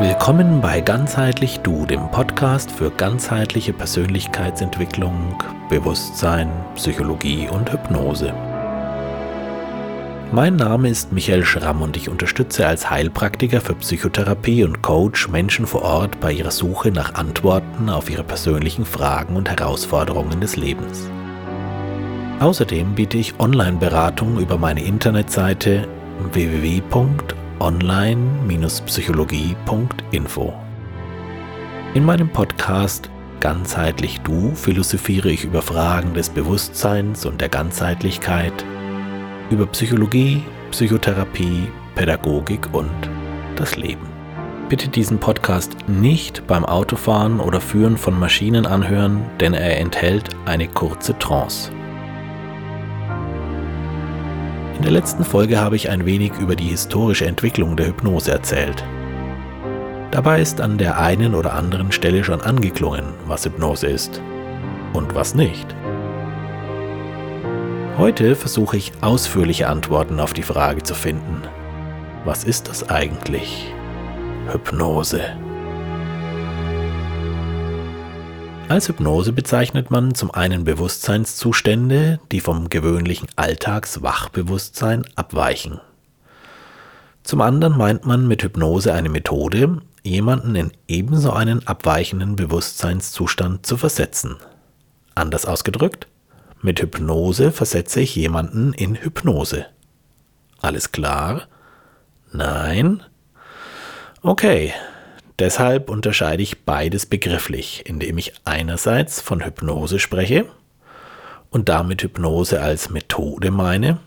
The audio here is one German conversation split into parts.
Willkommen bei Ganzheitlich Du, dem Podcast für ganzheitliche Persönlichkeitsentwicklung, Bewusstsein, Psychologie und Hypnose. Mein Name ist Michael Schramm und ich unterstütze als Heilpraktiker für Psychotherapie und Coach Menschen vor Ort bei ihrer Suche nach Antworten auf ihre persönlichen Fragen und Herausforderungen des Lebens. Außerdem biete ich Online-Beratung über meine Internetseite www.online online-psychologie.info. In meinem Podcast Ganzheitlich Du philosophiere ich über Fragen des Bewusstseins und der Ganzheitlichkeit, über Psychologie, Psychotherapie, Pädagogik und das Leben. Bitte diesen Podcast nicht beim Autofahren oder Führen von Maschinen anhören, denn er enthält eine kurze Trance. In der letzten Folge habe ich ein wenig über die historische Entwicklung der Hypnose erzählt. Dabei ist an der einen oder anderen Stelle schon angeklungen, was Hypnose ist und was nicht. Heute versuche ich ausführliche Antworten auf die Frage zu finden. Was ist das eigentlich? Hypnose. Als Hypnose bezeichnet man zum einen Bewusstseinszustände, die vom gewöhnlichen Alltagswachbewusstsein abweichen. Zum anderen meint man mit Hypnose eine Methode, jemanden in ebenso einen abweichenden Bewusstseinszustand zu versetzen. Anders ausgedrückt, mit Hypnose versetze ich jemanden in Hypnose. Alles klar? Nein? Okay, Deshalb unterscheide ich beides begrifflich, indem ich einerseits von Hypnose spreche und damit Hypnose als Methode meine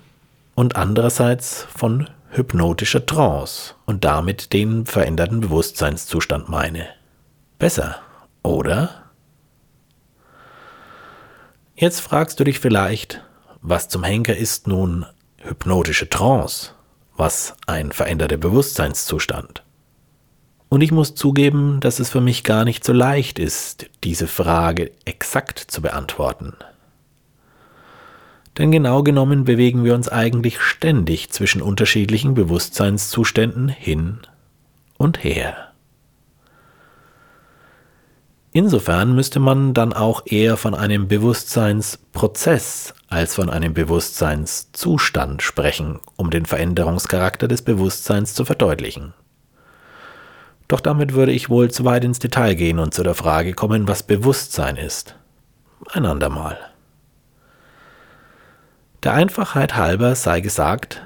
und andererseits von hypnotischer Trance und damit den veränderten Bewusstseinszustand meine. Besser, oder? Jetzt fragst du dich vielleicht, was zum Henker ist nun hypnotische Trance? Was ein veränderter Bewusstseinszustand? Und ich muss zugeben, dass es für mich gar nicht so leicht ist, diese Frage exakt zu beantworten. Denn genau genommen bewegen wir uns eigentlich ständig zwischen unterschiedlichen Bewusstseinszuständen hin und her. Insofern müsste man dann auch eher von einem Bewusstseinsprozess als von einem Bewusstseinszustand sprechen, um den Veränderungscharakter des Bewusstseins zu verdeutlichen. Doch damit würde ich wohl zu weit ins Detail gehen und zu der Frage kommen, was Bewusstsein ist. Ein andermal. Der Einfachheit halber sei gesagt,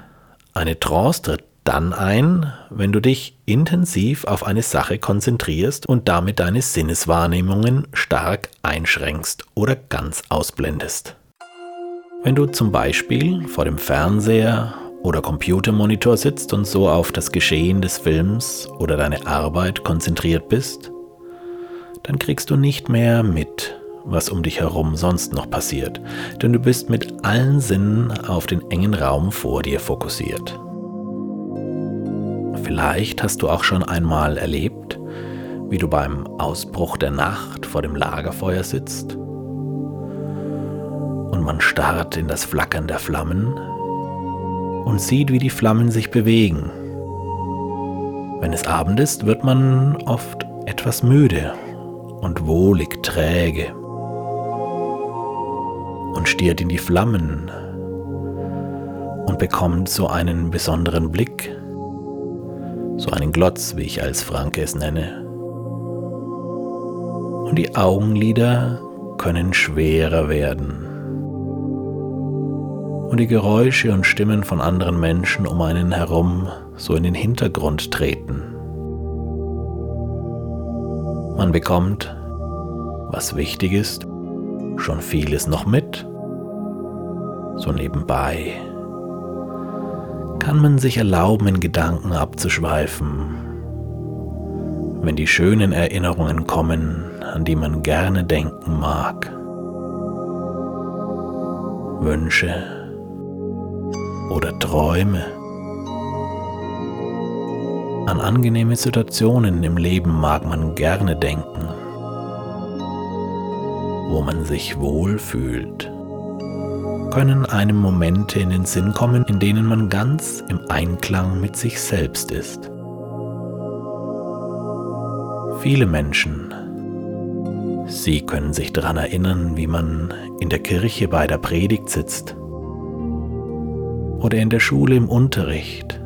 eine Trance tritt dann ein, wenn du dich intensiv auf eine Sache konzentrierst und damit deine Sinneswahrnehmungen stark einschränkst oder ganz ausblendest. Wenn du zum Beispiel vor dem Fernseher oder Computermonitor sitzt und so auf das Geschehen des Films oder deine Arbeit konzentriert bist, dann kriegst du nicht mehr mit, was um dich herum sonst noch passiert, denn du bist mit allen Sinnen auf den engen Raum vor dir fokussiert. Vielleicht hast du auch schon einmal erlebt, wie du beim Ausbruch der Nacht vor dem Lagerfeuer sitzt und man starrt in das Flackern der Flammen und sieht, wie die Flammen sich bewegen. Wenn es Abend ist, wird man oft etwas müde und wohlig träge und stiert in die Flammen und bekommt so einen besonderen Blick, so einen Glotz, wie ich als Franke es nenne. Und die Augenlider können schwerer werden und die Geräusche und Stimmen von anderen Menschen um einen herum so in den Hintergrund treten. Man bekommt, was wichtig ist, schon vieles noch mit, so nebenbei. Kann man sich erlauben, in Gedanken abzuschweifen, wenn die schönen Erinnerungen kommen, an die man gerne denken mag. Wünsche, oder Träume. An angenehme Situationen im Leben mag man gerne denken, wo man sich wohl fühlt. Können einem Momente in den Sinn kommen, in denen man ganz im Einklang mit sich selbst ist. Viele Menschen, sie können sich daran erinnern, wie man in der Kirche bei der Predigt sitzt oder in der Schule im Unterricht,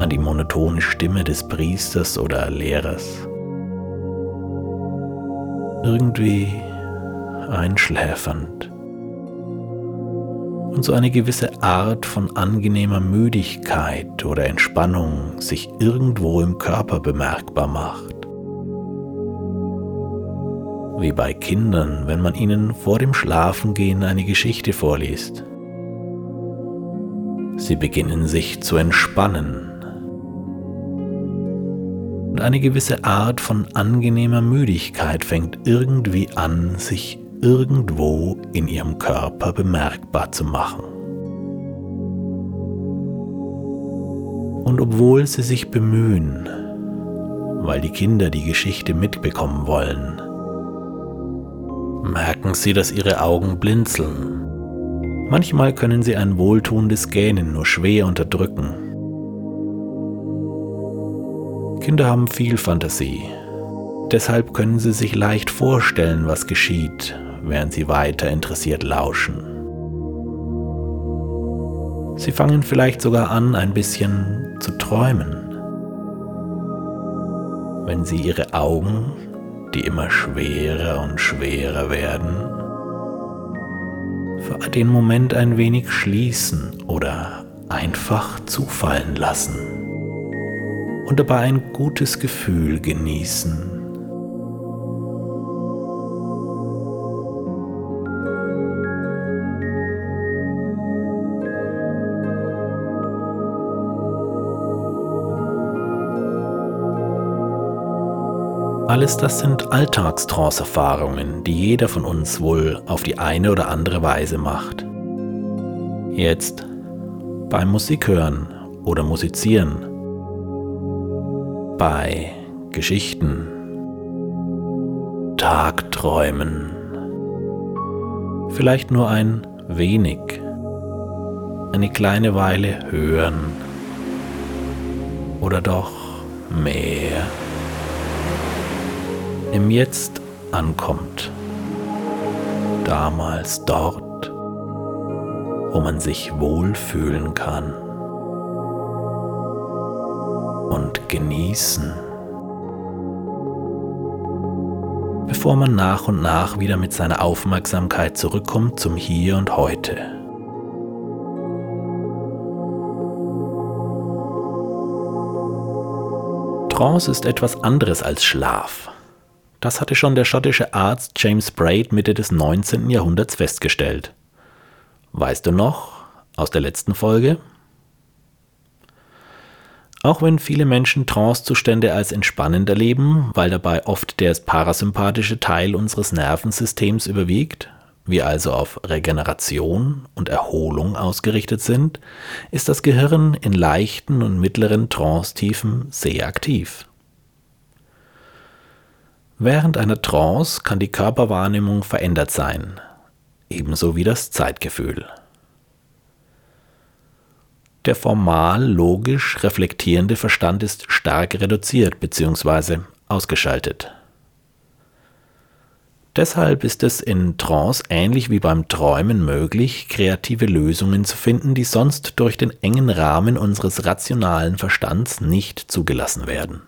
an die monotone Stimme des Priesters oder Lehrers. Irgendwie einschläfernd und so eine gewisse Art von angenehmer Müdigkeit oder Entspannung sich irgendwo im Körper bemerkbar macht. Wie bei Kindern, wenn man ihnen vor dem Schlafengehen eine Geschichte vorliest. Sie beginnen sich zu entspannen. Und eine gewisse Art von angenehmer Müdigkeit fängt irgendwie an, sich irgendwo in ihrem Körper bemerkbar zu machen. Und obwohl sie sich bemühen, weil die Kinder die Geschichte mitbekommen wollen, merken sie, dass ihre Augen blinzeln. Manchmal können sie ein wohltuendes Gähnen nur schwer unterdrücken. Kinder haben viel Fantasie. Deshalb können sie sich leicht vorstellen, was geschieht, während sie weiter interessiert lauschen. Sie fangen vielleicht sogar an, ein bisschen zu träumen. Wenn sie ihre Augen, die immer schwerer und schwerer werden, den Moment ein wenig schließen oder einfach zufallen lassen. Und dabei ein gutes Gefühl genießen Alles das sind Alltagstrance-Erfahrungen, die jeder von uns wohl auf die eine oder andere Weise macht. Jetzt beim Musik hören oder musizieren, bei Geschichten, Tagträumen, vielleicht nur ein wenig, eine kleine Weile hören. Oder doch mehr im Jetzt ankommt. Damals dort, wo man sich wohlfühlen kann und genießen, bevor man nach und nach wieder mit seiner Aufmerksamkeit zurückkommt zum Hier und heute. Trance ist etwas anderes als Schlaf. Das hatte schon der schottische Arzt James Braid Mitte des 19. Jahrhunderts festgestellt. Weißt du noch aus der letzten Folge? Auch wenn viele Menschen Trancezustände als entspannend erleben, weil dabei oft der parasympathische Teil unseres Nervensystems überwiegt, wir also auf Regeneration und Erholung ausgerichtet sind, ist das Gehirn in leichten und mittleren Trance-Tiefen sehr aktiv. Während einer Trance kann die Körperwahrnehmung verändert sein, ebenso wie das Zeitgefühl. Der formal logisch reflektierende Verstand ist stark reduziert bzw. ausgeschaltet. Deshalb ist es in Trance ähnlich wie beim Träumen möglich, kreative Lösungen zu finden, die sonst durch den engen Rahmen unseres rationalen Verstands nicht zugelassen werden.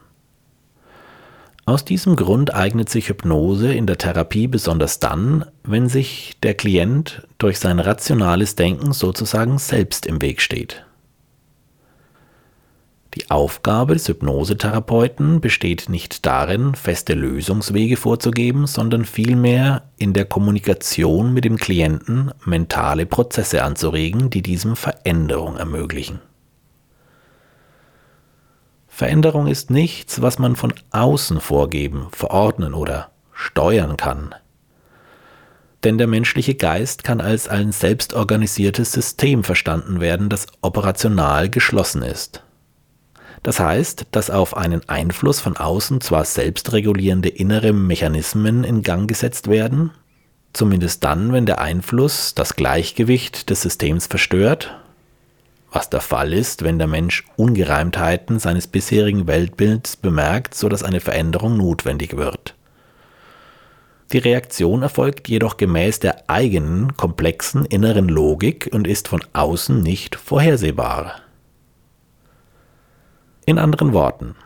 Aus diesem Grund eignet sich Hypnose in der Therapie besonders dann, wenn sich der Klient durch sein rationales Denken sozusagen selbst im Weg steht. Die Aufgabe des Hypnosetherapeuten besteht nicht darin, feste Lösungswege vorzugeben, sondern vielmehr in der Kommunikation mit dem Klienten mentale Prozesse anzuregen, die diesem Veränderung ermöglichen. Veränderung ist nichts, was man von außen vorgeben, verordnen oder steuern kann. Denn der menschliche Geist kann als ein selbstorganisiertes System verstanden werden, das operational geschlossen ist. Das heißt, dass auf einen Einfluss von außen zwar selbstregulierende innere Mechanismen in Gang gesetzt werden, zumindest dann, wenn der Einfluss das Gleichgewicht des Systems verstört, was der Fall ist, wenn der Mensch Ungereimtheiten seines bisherigen Weltbilds bemerkt, so dass eine Veränderung notwendig wird. Die Reaktion erfolgt jedoch gemäß der eigenen komplexen inneren Logik und ist von außen nicht vorhersehbar. In anderen Worten,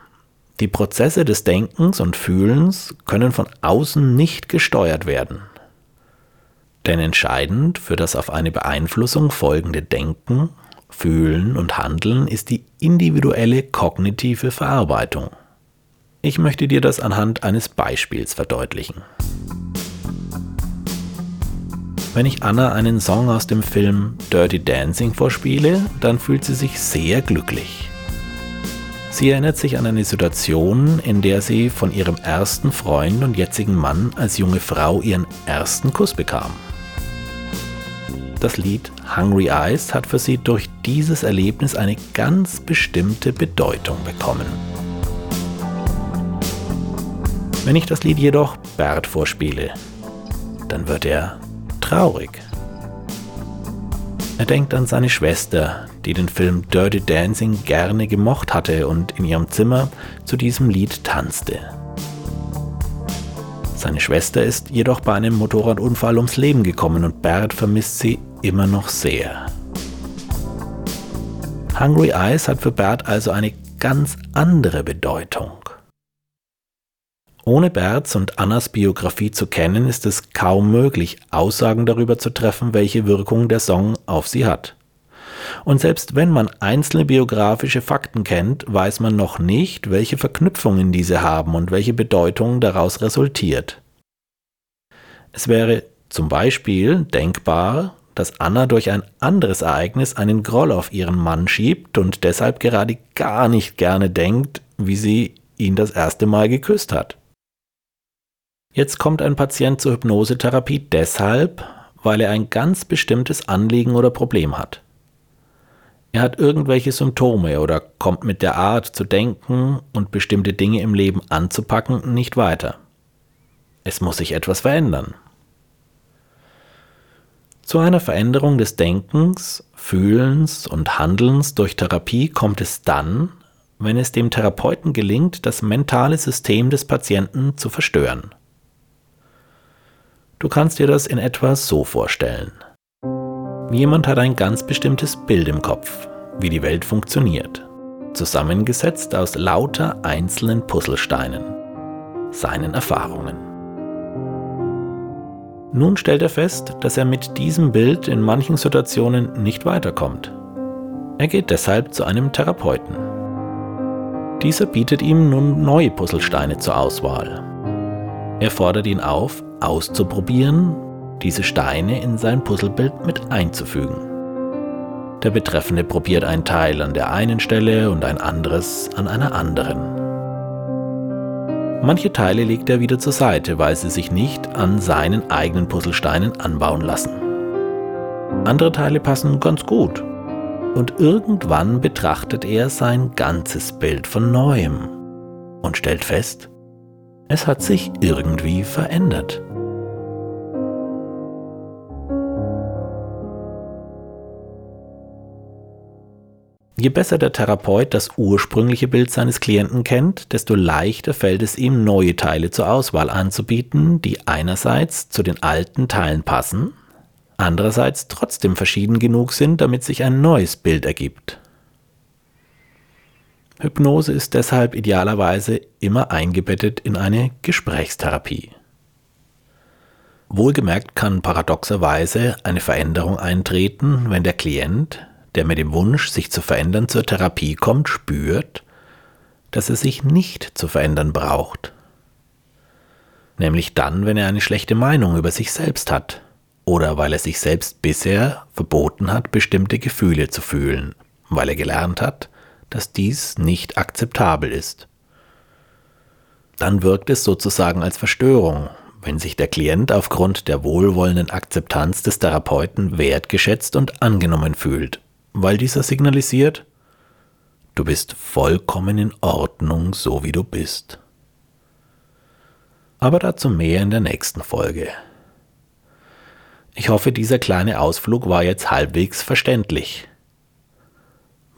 die Prozesse des Denkens und Fühlens können von außen nicht gesteuert werden. Denn entscheidend für das auf eine Beeinflussung folgende Denken, Fühlen und Handeln ist die individuelle kognitive Verarbeitung. Ich möchte dir das anhand eines Beispiels verdeutlichen. Wenn ich Anna einen Song aus dem Film Dirty Dancing vorspiele, dann fühlt sie sich sehr glücklich. Sie erinnert sich an eine Situation, in der sie von ihrem ersten Freund und jetzigen Mann als junge Frau ihren ersten Kuss bekam. Das Lied Hungry Eyes hat für sie durch dieses Erlebnis eine ganz bestimmte Bedeutung bekommen. Wenn ich das Lied jedoch Bert vorspiele, dann wird er traurig. Er denkt an seine Schwester, die den Film Dirty Dancing gerne gemocht hatte und in ihrem Zimmer zu diesem Lied tanzte. Seine Schwester ist jedoch bei einem Motorradunfall ums Leben gekommen und Bert vermisst sie immer noch sehr. Hungry Eyes hat für Bert also eine ganz andere Bedeutung. Ohne Berts und Annas Biografie zu kennen, ist es kaum möglich, Aussagen darüber zu treffen, welche Wirkung der Song auf sie hat. Und selbst wenn man einzelne biografische Fakten kennt, weiß man noch nicht, welche Verknüpfungen diese haben und welche Bedeutung daraus resultiert. Es wäre zum Beispiel denkbar, dass Anna durch ein anderes Ereignis einen Groll auf ihren Mann schiebt und deshalb gerade gar nicht gerne denkt, wie sie ihn das erste Mal geküsst hat. Jetzt kommt ein Patient zur Hypnosetherapie deshalb, weil er ein ganz bestimmtes Anliegen oder Problem hat. Er hat irgendwelche Symptome oder kommt mit der Art zu denken und bestimmte Dinge im Leben anzupacken nicht weiter. Es muss sich etwas verändern. Zu einer Veränderung des Denkens, Fühlens und Handelns durch Therapie kommt es dann, wenn es dem Therapeuten gelingt, das mentale System des Patienten zu verstören. Du kannst dir das in etwa so vorstellen. Jemand hat ein ganz bestimmtes Bild im Kopf, wie die Welt funktioniert, zusammengesetzt aus lauter einzelnen Puzzlesteinen, seinen Erfahrungen. Nun stellt er fest, dass er mit diesem Bild in manchen Situationen nicht weiterkommt. Er geht deshalb zu einem Therapeuten. Dieser bietet ihm nun neue Puzzlesteine zur Auswahl. Er fordert ihn auf, auszuprobieren, diese Steine in sein Puzzlebild mit einzufügen. Der Betreffende probiert ein Teil an der einen Stelle und ein anderes an einer anderen. Manche Teile legt er wieder zur Seite, weil sie sich nicht an seinen eigenen Puzzlesteinen anbauen lassen. Andere Teile passen ganz gut. Und irgendwann betrachtet er sein ganzes Bild von neuem und stellt fest, es hat sich irgendwie verändert. Je besser der Therapeut das ursprüngliche Bild seines Klienten kennt, desto leichter fällt es ihm, neue Teile zur Auswahl anzubieten, die einerseits zu den alten Teilen passen, andererseits trotzdem verschieden genug sind, damit sich ein neues Bild ergibt. Hypnose ist deshalb idealerweise immer eingebettet in eine Gesprächstherapie. Wohlgemerkt kann paradoxerweise eine Veränderung eintreten, wenn der Klient, der mit dem Wunsch, sich zu verändern, zur Therapie kommt, spürt, dass er sich nicht zu verändern braucht. Nämlich dann, wenn er eine schlechte Meinung über sich selbst hat oder weil er sich selbst bisher verboten hat, bestimmte Gefühle zu fühlen, weil er gelernt hat, dass dies nicht akzeptabel ist. Dann wirkt es sozusagen als Verstörung, wenn sich der Klient aufgrund der wohlwollenden Akzeptanz des Therapeuten wertgeschätzt und angenommen fühlt weil dieser signalisiert, du bist vollkommen in Ordnung, so wie du bist. Aber dazu mehr in der nächsten Folge. Ich hoffe, dieser kleine Ausflug war jetzt halbwegs verständlich.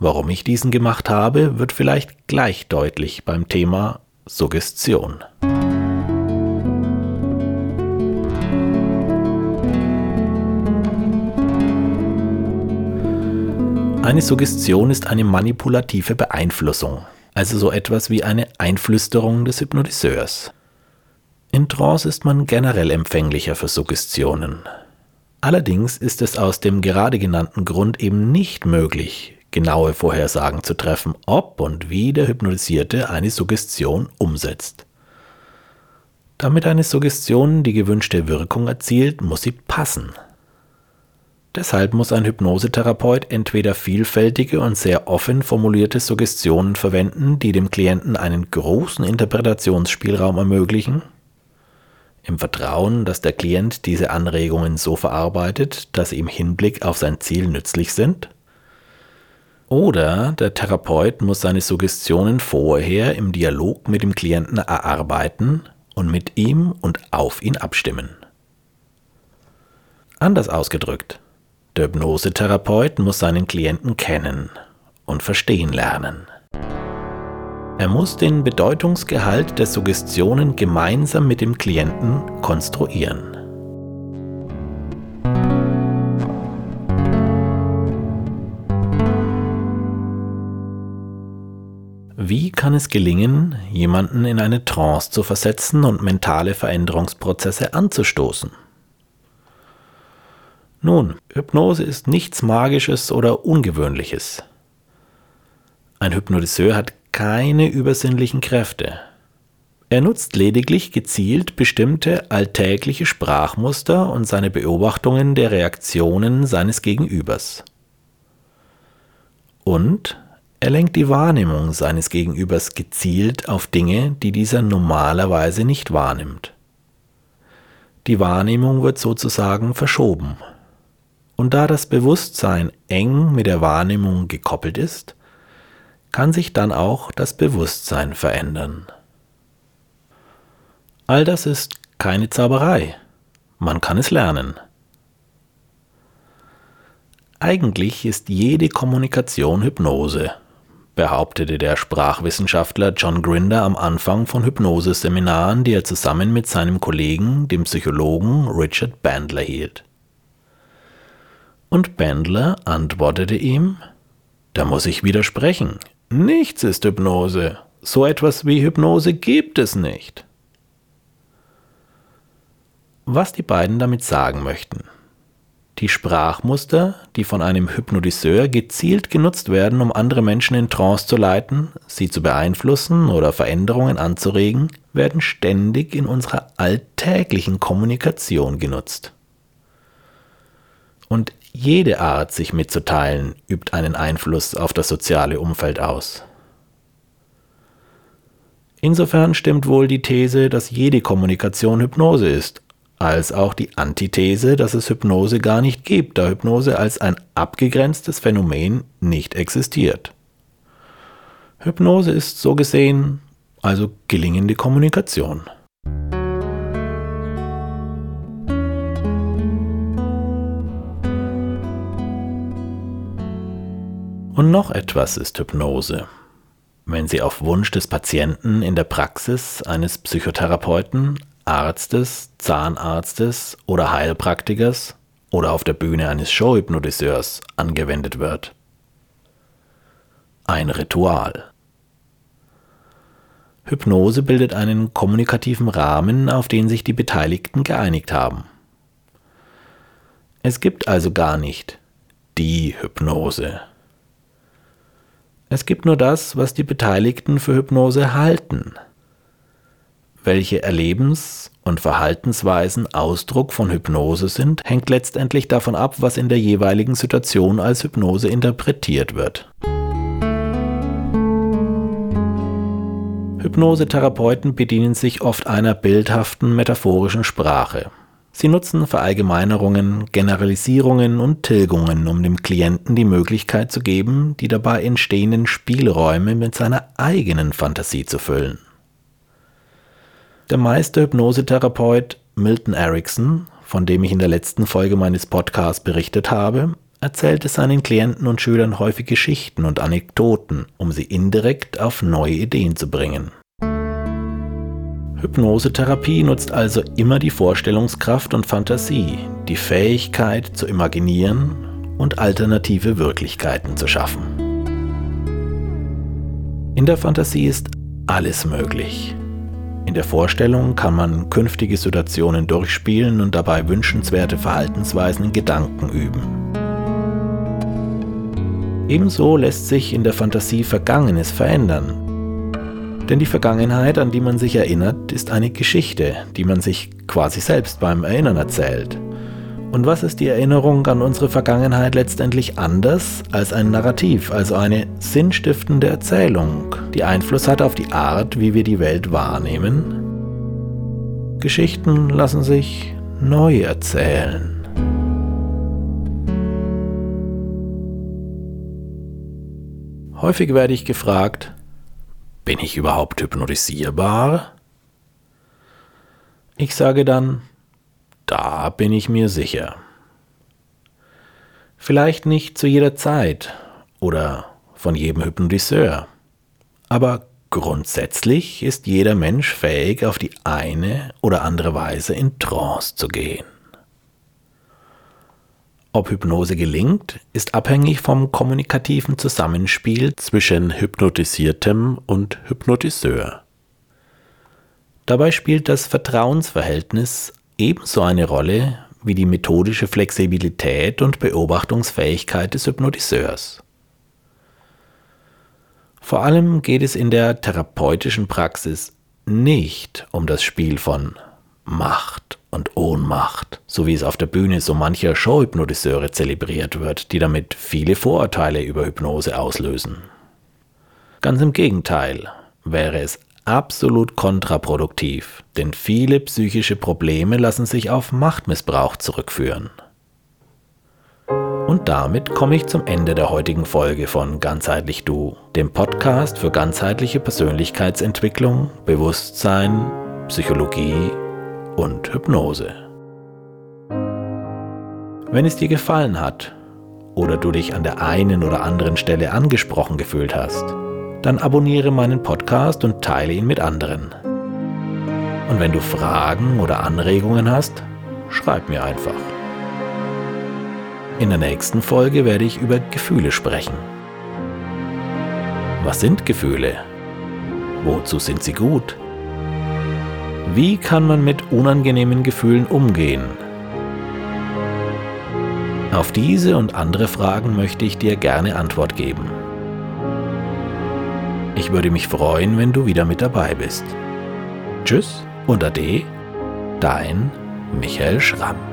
Warum ich diesen gemacht habe, wird vielleicht gleich deutlich beim Thema Suggestion. Eine Suggestion ist eine manipulative Beeinflussung, also so etwas wie eine Einflüsterung des Hypnotiseurs. In Trance ist man generell empfänglicher für Suggestionen. Allerdings ist es aus dem gerade genannten Grund eben nicht möglich, genaue Vorhersagen zu treffen, ob und wie der Hypnotisierte eine Suggestion umsetzt. Damit eine Suggestion die gewünschte Wirkung erzielt, muss sie passen. Deshalb muss ein Hypnosetherapeut entweder vielfältige und sehr offen formulierte Suggestionen verwenden, die dem Klienten einen großen Interpretationsspielraum ermöglichen, im Vertrauen, dass der Klient diese Anregungen so verarbeitet, dass sie im Hinblick auf sein Ziel nützlich sind, oder der Therapeut muss seine Suggestionen vorher im Dialog mit dem Klienten erarbeiten und mit ihm und auf ihn abstimmen. Anders ausgedrückt, der Hypnosetherapeut muss seinen Klienten kennen und verstehen lernen. Er muss den Bedeutungsgehalt der Suggestionen gemeinsam mit dem Klienten konstruieren. Wie kann es gelingen, jemanden in eine Trance zu versetzen und mentale Veränderungsprozesse anzustoßen? Nun, Hypnose ist nichts Magisches oder Ungewöhnliches. Ein Hypnotiseur hat keine übersinnlichen Kräfte. Er nutzt lediglich gezielt bestimmte alltägliche Sprachmuster und seine Beobachtungen der Reaktionen seines Gegenübers. Und er lenkt die Wahrnehmung seines Gegenübers gezielt auf Dinge, die dieser normalerweise nicht wahrnimmt. Die Wahrnehmung wird sozusagen verschoben. Und da das Bewusstsein eng mit der Wahrnehmung gekoppelt ist, kann sich dann auch das Bewusstsein verändern. All das ist keine Zauberei, man kann es lernen. Eigentlich ist jede Kommunikation Hypnose, behauptete der Sprachwissenschaftler John Grinder am Anfang von Hypnoseseminaren, die er zusammen mit seinem Kollegen, dem Psychologen Richard Bandler hielt. Und Bandler antwortete ihm, da muss ich widersprechen. Nichts ist Hypnose. So etwas wie Hypnose gibt es nicht. Was die beiden damit sagen möchten. Die Sprachmuster, die von einem Hypnotiseur gezielt genutzt werden, um andere Menschen in Trance zu leiten, sie zu beeinflussen oder Veränderungen anzuregen, werden ständig in unserer alltäglichen Kommunikation genutzt. Und jede Art, sich mitzuteilen, übt einen Einfluss auf das soziale Umfeld aus. Insofern stimmt wohl die These, dass jede Kommunikation Hypnose ist, als auch die Antithese, dass es Hypnose gar nicht gibt, da Hypnose als ein abgegrenztes Phänomen nicht existiert. Hypnose ist so gesehen also gelingende Kommunikation. Und noch etwas ist Hypnose. Wenn sie auf Wunsch des Patienten in der Praxis eines Psychotherapeuten, Arztes, Zahnarztes oder Heilpraktikers oder auf der Bühne eines Showhypnotiseurs angewendet wird. Ein Ritual. Hypnose bildet einen kommunikativen Rahmen, auf den sich die Beteiligten geeinigt haben. Es gibt also gar nicht die Hypnose. Es gibt nur das, was die Beteiligten für Hypnose halten. Welche Erlebens- und Verhaltensweisen Ausdruck von Hypnose sind, hängt letztendlich davon ab, was in der jeweiligen Situation als Hypnose interpretiert wird. Hypnosetherapeuten bedienen sich oft einer bildhaften metaphorischen Sprache. Sie nutzen Verallgemeinerungen, Generalisierungen und Tilgungen, um dem Klienten die Möglichkeit zu geben, die dabei entstehenden Spielräume mit seiner eigenen Fantasie zu füllen. Der Meister-Hypnosetherapeut Milton Erickson, von dem ich in der letzten Folge meines Podcasts berichtet habe, erzählt es seinen Klienten und Schülern häufig Geschichten und Anekdoten, um sie indirekt auf neue Ideen zu bringen. Hypnosetherapie nutzt also immer die Vorstellungskraft und Fantasie, die Fähigkeit zu imaginieren und alternative Wirklichkeiten zu schaffen. In der Fantasie ist alles möglich. In der Vorstellung kann man künftige Situationen durchspielen und dabei wünschenswerte Verhaltensweisen in Gedanken üben. Ebenso lässt sich in der Fantasie Vergangenes verändern, denn die Vergangenheit, an die man sich erinnert, ist eine Geschichte, die man sich quasi selbst beim Erinnern erzählt. Und was ist die Erinnerung an unsere Vergangenheit letztendlich anders als ein Narrativ, also eine sinnstiftende Erzählung, die Einfluss hat auf die Art, wie wir die Welt wahrnehmen? Geschichten lassen sich neu erzählen. Häufig werde ich gefragt, bin ich überhaupt hypnotisierbar? Ich sage dann, da bin ich mir sicher. Vielleicht nicht zu jeder Zeit oder von jedem Hypnotiseur, aber grundsätzlich ist jeder Mensch fähig, auf die eine oder andere Weise in Trance zu gehen. Ob Hypnose gelingt, ist abhängig vom kommunikativen Zusammenspiel zwischen Hypnotisiertem und Hypnotiseur. Dabei spielt das Vertrauensverhältnis ebenso eine Rolle wie die methodische Flexibilität und Beobachtungsfähigkeit des Hypnotiseurs. Vor allem geht es in der therapeutischen Praxis nicht um das Spiel von Macht und Ohnmacht, so wie es auf der Bühne so mancher Showhypnotiseure zelebriert wird, die damit viele Vorurteile über Hypnose auslösen. Ganz im Gegenteil wäre es absolut kontraproduktiv, denn viele psychische Probleme lassen sich auf Machtmissbrauch zurückführen. Und damit komme ich zum Ende der heutigen Folge von Ganzheitlich Du, dem Podcast für ganzheitliche Persönlichkeitsentwicklung, Bewusstsein, Psychologie und Hypnose. Wenn es dir gefallen hat oder du dich an der einen oder anderen Stelle angesprochen gefühlt hast, dann abonniere meinen Podcast und teile ihn mit anderen. Und wenn du Fragen oder Anregungen hast, schreib mir einfach. In der nächsten Folge werde ich über Gefühle sprechen. Was sind Gefühle? Wozu sind sie gut? Wie kann man mit unangenehmen Gefühlen umgehen? Auf diese und andere Fragen möchte ich dir gerne Antwort geben. Ich würde mich freuen, wenn du wieder mit dabei bist. Tschüss und Ade, dein Michael Schramm.